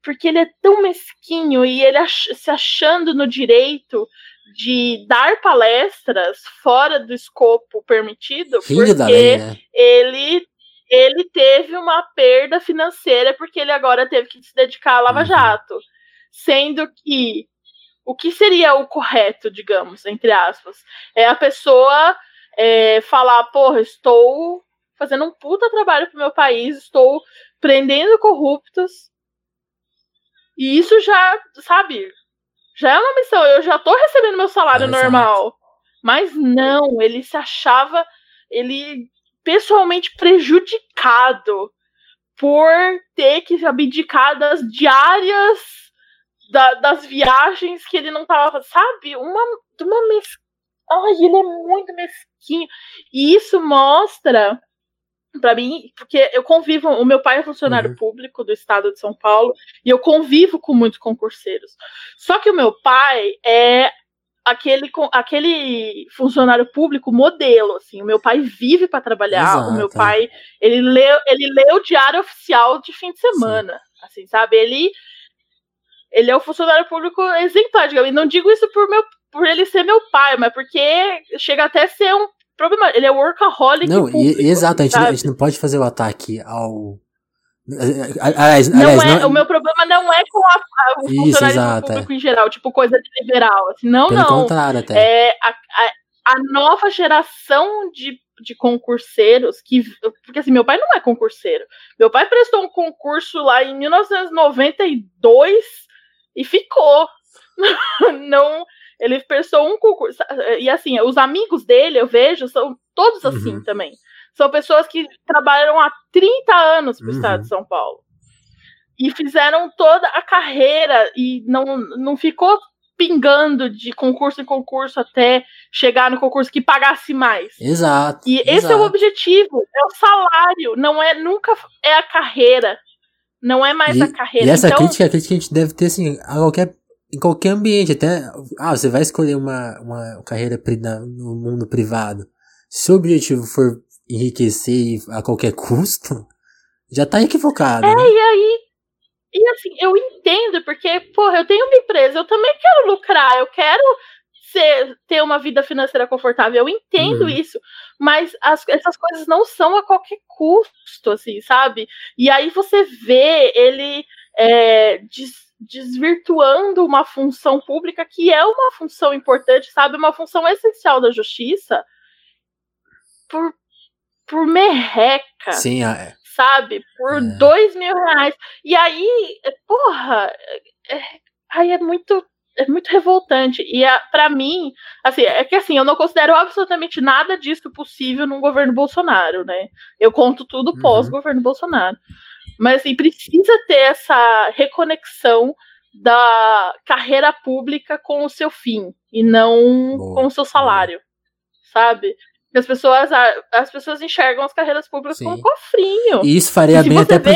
Porque ele é tão mesquinho e ele ach, se achando no direito de dar palestras fora do escopo permitido, Filho porque lei, né? ele ele teve uma perda financeira porque ele agora teve que se dedicar à Lava uhum. Jato, sendo que o que seria o correto, digamos, entre aspas, é a pessoa é, falar, porra, estou fazendo um puta trabalho pro meu país, estou prendendo corruptos. E isso já, sabe, já é uma missão. Eu já tô recebendo meu salário é, normal. Mas não, ele se achava ele pessoalmente prejudicado por ter que abdicar das diárias da, das viagens que ele não tava, sabe? Uma, uma mes... Ai, ele é muito mesquinho. E isso mostra para mim, porque eu convivo, o meu pai é funcionário uhum. público do estado de São Paulo e eu convivo com muitos concurseiros. Só que o meu pai é aquele aquele funcionário público modelo, assim. O meu pai vive para trabalhar, Exato. o meu pai, ele lê, ele lê o diário oficial de fim de semana, Sim. assim, sabe? Ele ele é o funcionário público exemplar, e não digo isso por meu por ele ser meu pai, mas porque chega até a ser um problema. Ele é workaholic. Não, público, exato, a gente, a gente, não pode fazer o ataque ao. Aliás, não aliás, é, não... O meu problema não é com a, a, o Isso, funcionário exato, público é. em geral, tipo coisa de liberal. Assim, não, Pelo não. contrário, até. É a, a, a nova geração de de concurseiros que. Porque assim, meu pai não é concurseiro. Meu pai prestou um concurso lá em 1992 e ficou. *laughs* não, ele prestou um concurso. E assim, os amigos dele, eu vejo, são todos assim uhum. também. São pessoas que trabalharam há 30 anos para o uhum. estado de São Paulo. E fizeram toda a carreira e não, não ficou pingando de concurso em concurso até chegar no concurso que pagasse mais. Exato. E exato. esse é o objetivo, é o salário, não é nunca é a carreira. Não é mais e, a carreira. E essa então, crítica, a crítica que a gente deve ter assim, a qualquer em qualquer ambiente, até. Ah, você vai escolher uma, uma carreira no mundo privado. Se o objetivo for enriquecer a qualquer custo, já tá equivocado. É, né? e aí. E assim, eu entendo, porque, porra, eu tenho uma empresa, eu também quero lucrar, eu quero ser, ter uma vida financeira confortável, eu entendo uhum. isso, mas as, essas coisas não são a qualquer custo, assim, sabe? E aí você vê ele é, desvirtuando uma função pública que é uma função importante, sabe? Uma função essencial da justiça por, por merreca. Sim, é. Sabe? Por é. dois mil reais. E aí, porra, é, aí é muito. É muito revoltante. E para mim, assim, é que assim, eu não considero absolutamente nada disso possível num governo Bolsonaro, né? Eu conto tudo uhum. pós-governo Bolsonaro. Mas assim, precisa ter essa reconexão da carreira pública com o seu fim e não boa, com o seu salário, sabe? As pessoas, as pessoas enxergam as carreiras públicas Sim. como cofrinho. E isso faria bem até para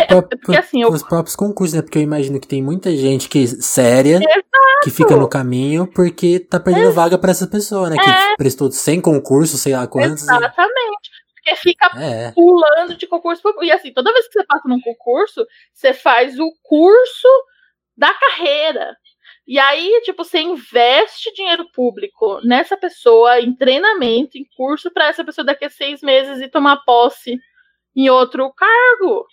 os assim, eu... próprios concursos, né? Porque eu imagino que tem muita gente que séria Exato. que fica no caminho porque tá perdendo é. vaga para essa pessoa, né? É. Que prestou sem concurso, sei lá quantos. Exatamente. E porque fica é. pulando de concurso. E assim, toda vez que você passa num concurso, você faz o curso da carreira. E aí, tipo, você investe dinheiro público nessa pessoa, em treinamento, em curso, para essa pessoa daqui a seis meses e tomar posse em outro cargo.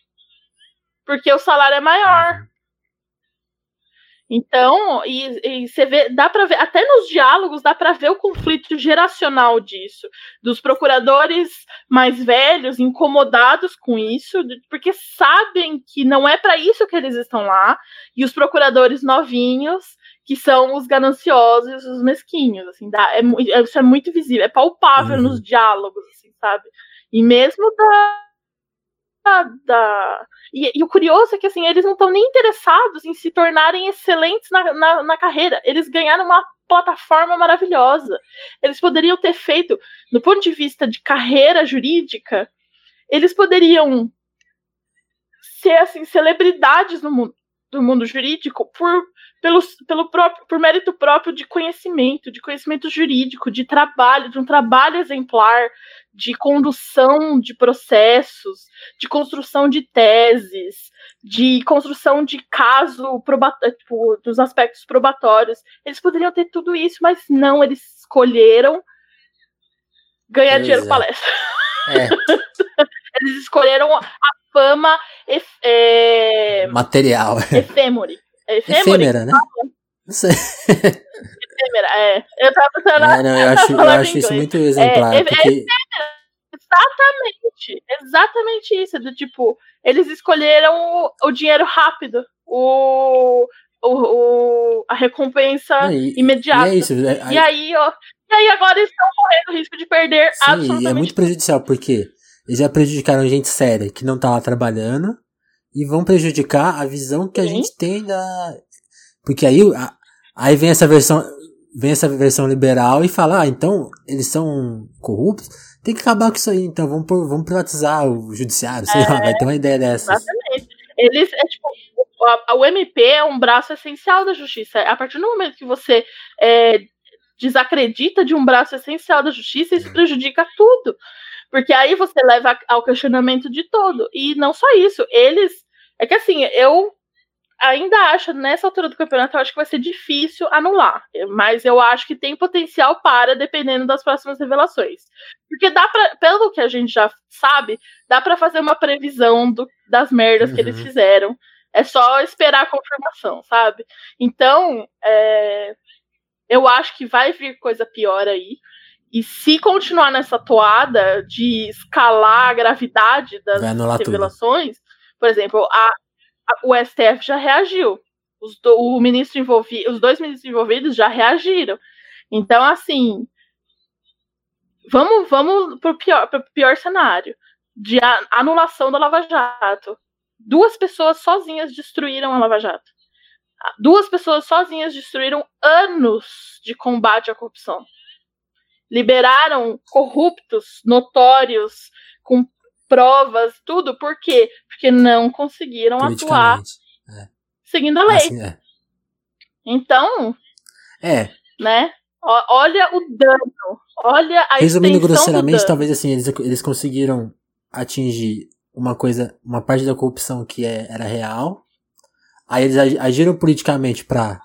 Porque o salário é maior. Então, e, e você vê, dá para ver, até nos diálogos dá para ver o conflito geracional disso, dos procuradores mais velhos incomodados com isso, porque sabem que não é para isso que eles estão lá, e os procuradores novinhos que são os gananciosos, os mesquinhos, assim, dá, é, isso é muito visível, é palpável uhum. nos diálogos, assim, sabe? E mesmo da da. E, e, o curioso é que assim, eles não estão nem interessados em se tornarem excelentes na, na, na, carreira. Eles ganharam uma plataforma maravilhosa. Eles poderiam ter feito, do ponto de vista de carreira jurídica, eles poderiam ser assim, celebridades no mundo, do mundo jurídico por pelo, pelo próprio, por mérito próprio de conhecimento, de conhecimento jurídico, de trabalho, de um trabalho exemplar, de condução de processos, de construção de teses, de construção de caso tipo, dos aspectos probatórios. Eles poderiam ter tudo isso, mas não, eles escolheram ganhar pois dinheiro é. palestra. *laughs* É. *laughs* eles escolheram a fama é, material. Efêmore. É efêmera, né? Não sei. Efêmera, é. Eu tava pensando. É, não, eu *laughs* acho, eu acho isso muito exemplar. É, é, porque... Exatamente. Exatamente isso. Do tipo, eles escolheram o, o dinheiro rápido. O, o, o, a recompensa e, imediata. E, é isso, é, e aí, ó. E aí agora eles estão correndo o risco de perder sim, absolutamente. E é muito prejudicial, porque eles já prejudicaram gente séria que não tá lá trabalhando e vão prejudicar a visão que Sim. a gente tem da. Porque aí, aí vem essa versão, vem essa versão liberal e fala, ah, então eles são corruptos, tem que acabar com isso aí, então vamos, vamos privatizar o judiciário, sei é, lá, vai ter uma ideia dessa. Exatamente. Eles, é tipo, o MP é um braço essencial da justiça. A partir do momento que você é, desacredita de um braço essencial da justiça, isso prejudica tudo. Porque aí você leva ao questionamento de todo. E não só isso, eles. É que assim, eu ainda acho, nessa altura do campeonato, eu acho que vai ser difícil anular. Mas eu acho que tem potencial para, dependendo das próximas revelações. Porque dá pra, pelo que a gente já sabe, dá para fazer uma previsão do, das merdas uhum. que eles uhum. fizeram. É só esperar a confirmação, sabe? Então, é, eu acho que vai vir coisa pior aí. E se continuar nessa toada de escalar a gravidade das revelações, tudo. por exemplo, a, a, o STF já reagiu. Os, do, o ministro envolvido, os dois ministros envolvidos já reagiram. Então, assim, vamos, vamos para o pior, pro pior cenário de anulação da Lava Jato. Duas pessoas sozinhas destruíram a Lava Jato. Duas pessoas sozinhas destruíram anos de combate à corrupção. Liberaram corruptos notórios, com provas, tudo. Por quê? Porque não conseguiram atuar é. seguindo a lei. Assim, é. Então, é. né? Olha o dano. Olha a Resumindo grosseiramente, talvez assim, eles, eles conseguiram atingir uma coisa, uma parte da corrupção que é, era real, Aí eles agiram politicamente para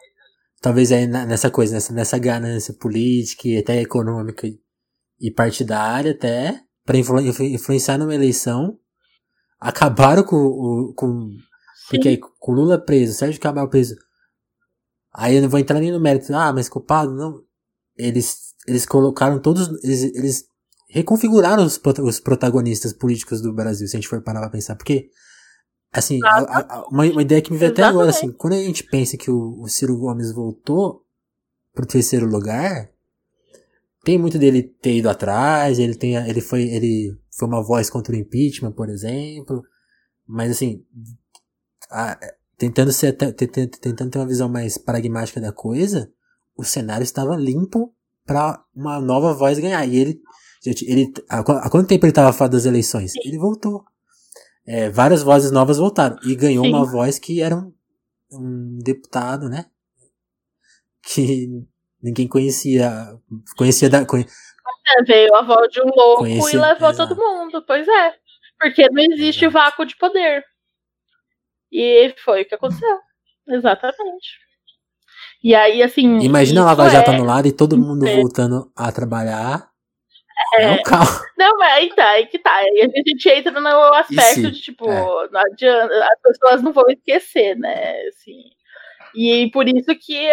talvez aí nessa coisa, nessa, nessa ganância política e até econômica e partidária até, para influ, influenciar numa eleição. Acabaram com, com porque aí, com Lula preso, Sérgio Cabral preso. Aí eu não vou entrar nem no mérito, ah, mas culpado, não. Eles, eles colocaram todos, eles, eles reconfiguraram os, os protagonistas políticos do Brasil, se a gente for parar pra pensar, porque Assim, a, a, uma, uma, ideia que me veio até agora, assim, quando a gente pensa que o, o Ciro Gomes voltou pro terceiro lugar, tem muito dele ter ido atrás, ele tem, ele foi, ele foi uma voz contra o impeachment, por exemplo, mas assim, a, tentando ser, tentando ter uma visão mais pragmática da coisa, o cenário estava limpo para uma nova voz ganhar, e ele, gente, ele, há, há quanto tempo ele estava fora das eleições? Ele voltou é, várias vozes novas voltaram. E ganhou Sim. uma voz que era um, um deputado, né? Que ninguém conhecia. Conhecia da. Conhe... É, veio a voz de um louco conhecia, e levou exato. todo mundo. Pois é. Porque não existe exato. vácuo de poder. E foi o que aconteceu. Exatamente. E aí, assim. Imagina a Lava Jato é... anulada e todo mundo é. voltando a trabalhar. É, um caos. Não, mas então, aí que tá. Aí a gente entra no aspecto de, tipo, é. não adianta, as pessoas não vão esquecer, né? Assim, e por isso que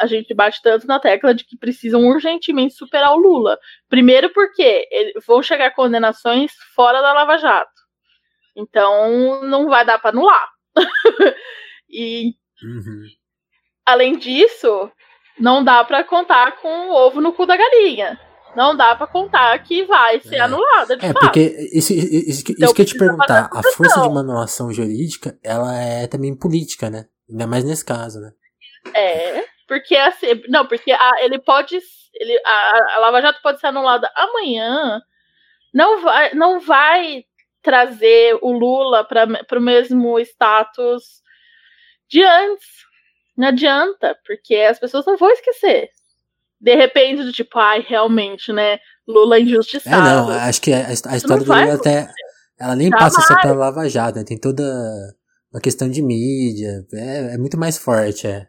a gente bate tanto na tecla de que precisam urgentemente superar o Lula. Primeiro porque vão chegar condenações fora da Lava Jato. Então não vai dar para anular. *laughs* e uhum. além disso, não dá para contar com o ovo no cu da galinha não dá para contar que vai ser é. anulada. é, fato. porque isso, isso, então, isso que eu te perguntar, a força de uma anulação jurídica, ela é também política, né? Ainda mais nesse caso, né? É, porque assim, não, porque a, ele pode, ele, a, a Lava Jato pode ser anulada amanhã, não vai, não vai trazer o Lula para o mesmo status de antes. Não adianta, porque as pessoas não vão esquecer de repente, do tipo, ai, realmente, né? Lula injustiçado. É, não, acho que a, a história do Lula até. Ela nem Jamais. passa só pela Lava Jato, né? Tem toda uma questão de mídia. É, é muito mais forte, é.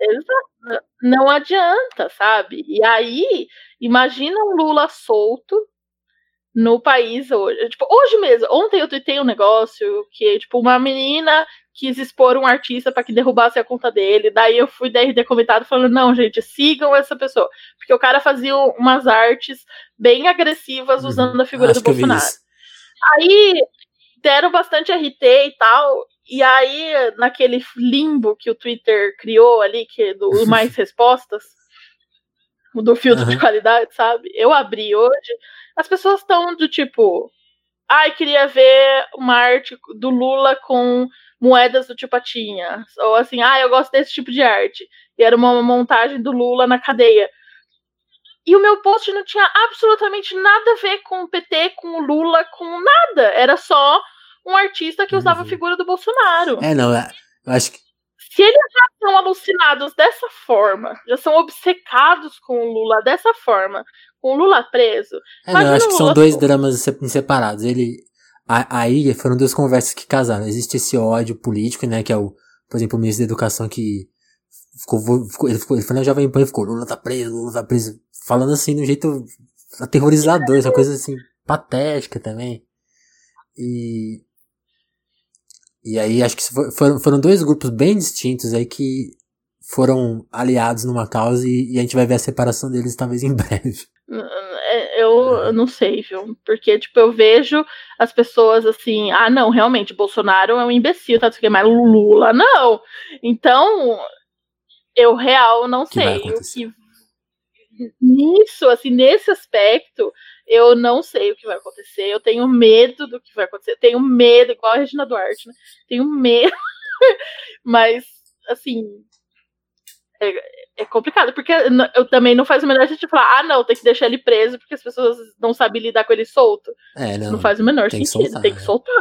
Exato. Não adianta, sabe? E aí, imagina um Lula solto no país hoje. Tipo, hoje mesmo, ontem eu tuitei um negócio que, tipo, uma menina quis expor um artista para que derrubasse a conta dele. Daí eu fui da RD comentado falando: não, gente, sigam essa pessoa. Porque o cara fazia umas artes bem agressivas uhum. usando a figura Acho do Bolsonaro. Aí deram bastante RT e tal. E aí, naquele limbo que o Twitter criou ali, que é do *laughs* mais respostas, do filtro uhum. de qualidade, sabe? Eu abri hoje, as pessoas estão do tipo, ai, queria ver uma arte do Lula com moedas do tio Patinha. Ou assim, ah, eu gosto desse tipo de arte. E era uma montagem do Lula na cadeia. E o meu post não tinha absolutamente nada a ver com o PT, com o Lula, com nada. Era só um artista que usava uhum. a figura do Bolsonaro. É, não, é, eu acho que. Se eles já são alucinados dessa forma, já são obcecados com o Lula dessa forma, com o Lula preso. É, não, eu acho que são dois dramas separados. Ele. Aí foram duas conversas que casaram. Existe esse ódio político, né? Que é o, por exemplo, o ministro da Educação que ficou, ficou ele ficou, ele foi na Jovem Pan e ficou, Lula tá preso, Lula tá preso. Falando assim de um jeito aterrorizador, essa coisa assim, patética também. E. E aí acho que foram, foram dois grupos bem distintos aí que foram aliados numa causa e, e a gente vai ver a separação deles talvez em *laughs* breve. É, eu não sei, viu? Porque, tipo, eu vejo as pessoas assim, ah, não, realmente, Bolsonaro é um imbecil, tá? Mas Lula, não. Então, eu real não que sei o que. Nisso, assim, nesse aspecto, eu não sei o que vai acontecer. Eu tenho medo do que vai acontecer. Eu tenho medo, igual a Regina Duarte, né? Tenho medo. *laughs* Mas, assim, é, complicado, porque eu também não faz o menor sentido falar, ah, não, tem que deixar ele preso porque as pessoas não sabem lidar com ele solto. É, não, não faz o menor sentido, soltar, tem que soltar.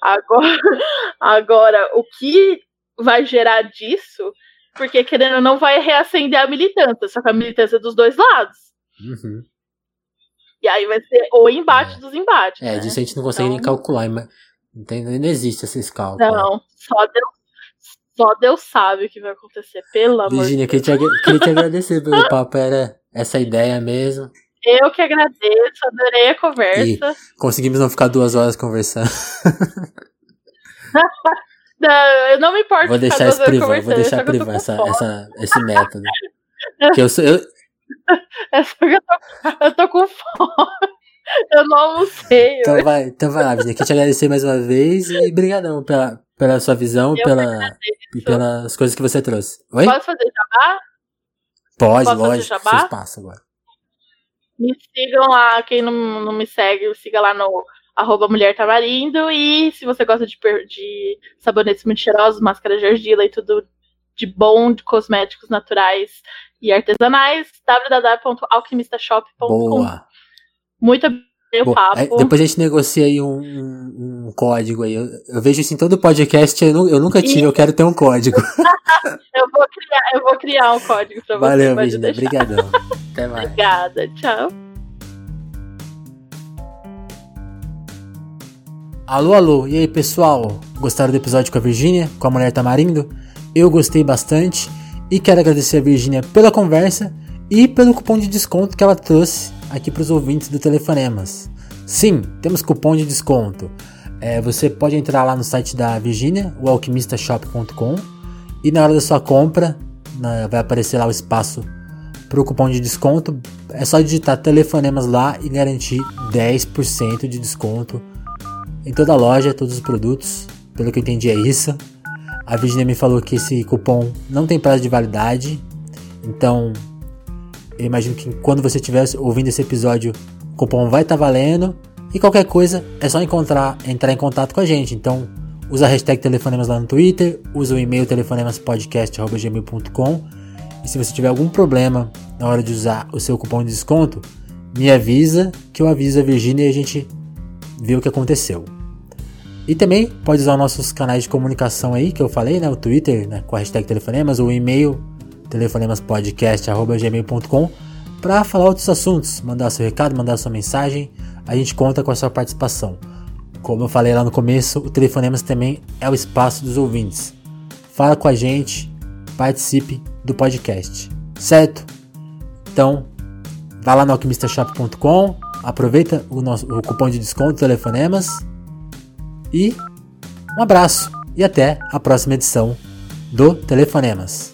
Agora, *laughs* agora, o que vai gerar disso, porque querendo ou não vai reacender a militância, só que a militância é dos dois lados. Uhum. E aí vai ser o embate é. dos embates. É, né? disso a gente não consegue então... nem calcular, mas não existe esses cálculos. Não, só Deus só Deus sabe o que vai acontecer, pelo amor Virginia, de Deus. Virginia, queria te agradecer pelo *laughs* papo, era essa ideia mesmo. Eu que agradeço, adorei a conversa. E conseguimos não ficar duas horas conversando. *laughs* não, eu não me importo vou deixar isso privado, vou deixar privado essa, essa, esse método. que eu, sou, eu... *laughs* É eu, tô, eu tô com fome. Eu não almocei. Então vai, então vai lá, Virginia. Queria te agradecer mais uma vez e brigadão pela, pela sua visão e pela, pelas coisas que você trouxe. Oi? Posso fazer jabá? Pode, Posso lógico. Fazer jabá? espaço agora. Me sigam lá, quem não, não me segue, siga lá no arroba Mulher Tamarindo. E se você gosta de, de sabonetes muito cheirosos, máscara de argila e tudo de bom, de cosméticos naturais e artesanais, www.alquimistashop.com. Boa! Muito o papo. Depois a gente negocia aí um, um, um código aí. Eu, eu, vejo isso em todo podcast, eu, eu nunca tive, e... eu quero ter um código. *laughs* eu, vou criar, eu vou criar um código pra você. Valeu, Virginia. Obrigadão. *laughs* Até mais. Obrigada, tchau. Alô, alô, e aí pessoal? Gostaram do episódio com a Virgínia, com a Mulher Tamarindo? Eu gostei bastante e quero agradecer a Virgínia pela conversa e pelo cupom de desconto que ela trouxe aqui para os ouvintes do Telefonemas. Sim, temos cupom de desconto. É, você pode entrar lá no site da Virginia, o alquimistashop.com, e na hora da sua compra na, vai aparecer lá o espaço para o cupom de desconto. É só digitar telefonemas lá e garantir 10% de desconto em toda a loja, todos os produtos. Pelo que eu entendi é isso. A Virginia me falou que esse cupom não tem prazo de validade, então eu imagino que quando você estiver ouvindo esse episódio, o cupom vai estar tá valendo. E qualquer coisa, é só encontrar, entrar em contato com a gente. Então, usa a hashtag telefonemas lá no Twitter, usa o e-mail telefonemaspodcast.gmail.com E se você tiver algum problema na hora de usar o seu cupom de desconto, me avisa que eu aviso a Virginia e a gente vê o que aconteceu. E também pode usar nossos canais de comunicação aí, que eu falei, né? O Twitter, né? com a hashtag telefonemas, ou o e-mail telefonemaspodcast.gmail.com para falar outros assuntos, mandar seu recado, mandar sua mensagem. A gente conta com a sua participação. Como eu falei lá no começo, o Telefonemas também é o espaço dos ouvintes. Fala com a gente, participe do podcast, certo? Então, vá lá no alquimistashop.com, aproveita o, nosso, o cupom de desconto Telefonemas e um abraço e até a próxima edição do Telefonemas.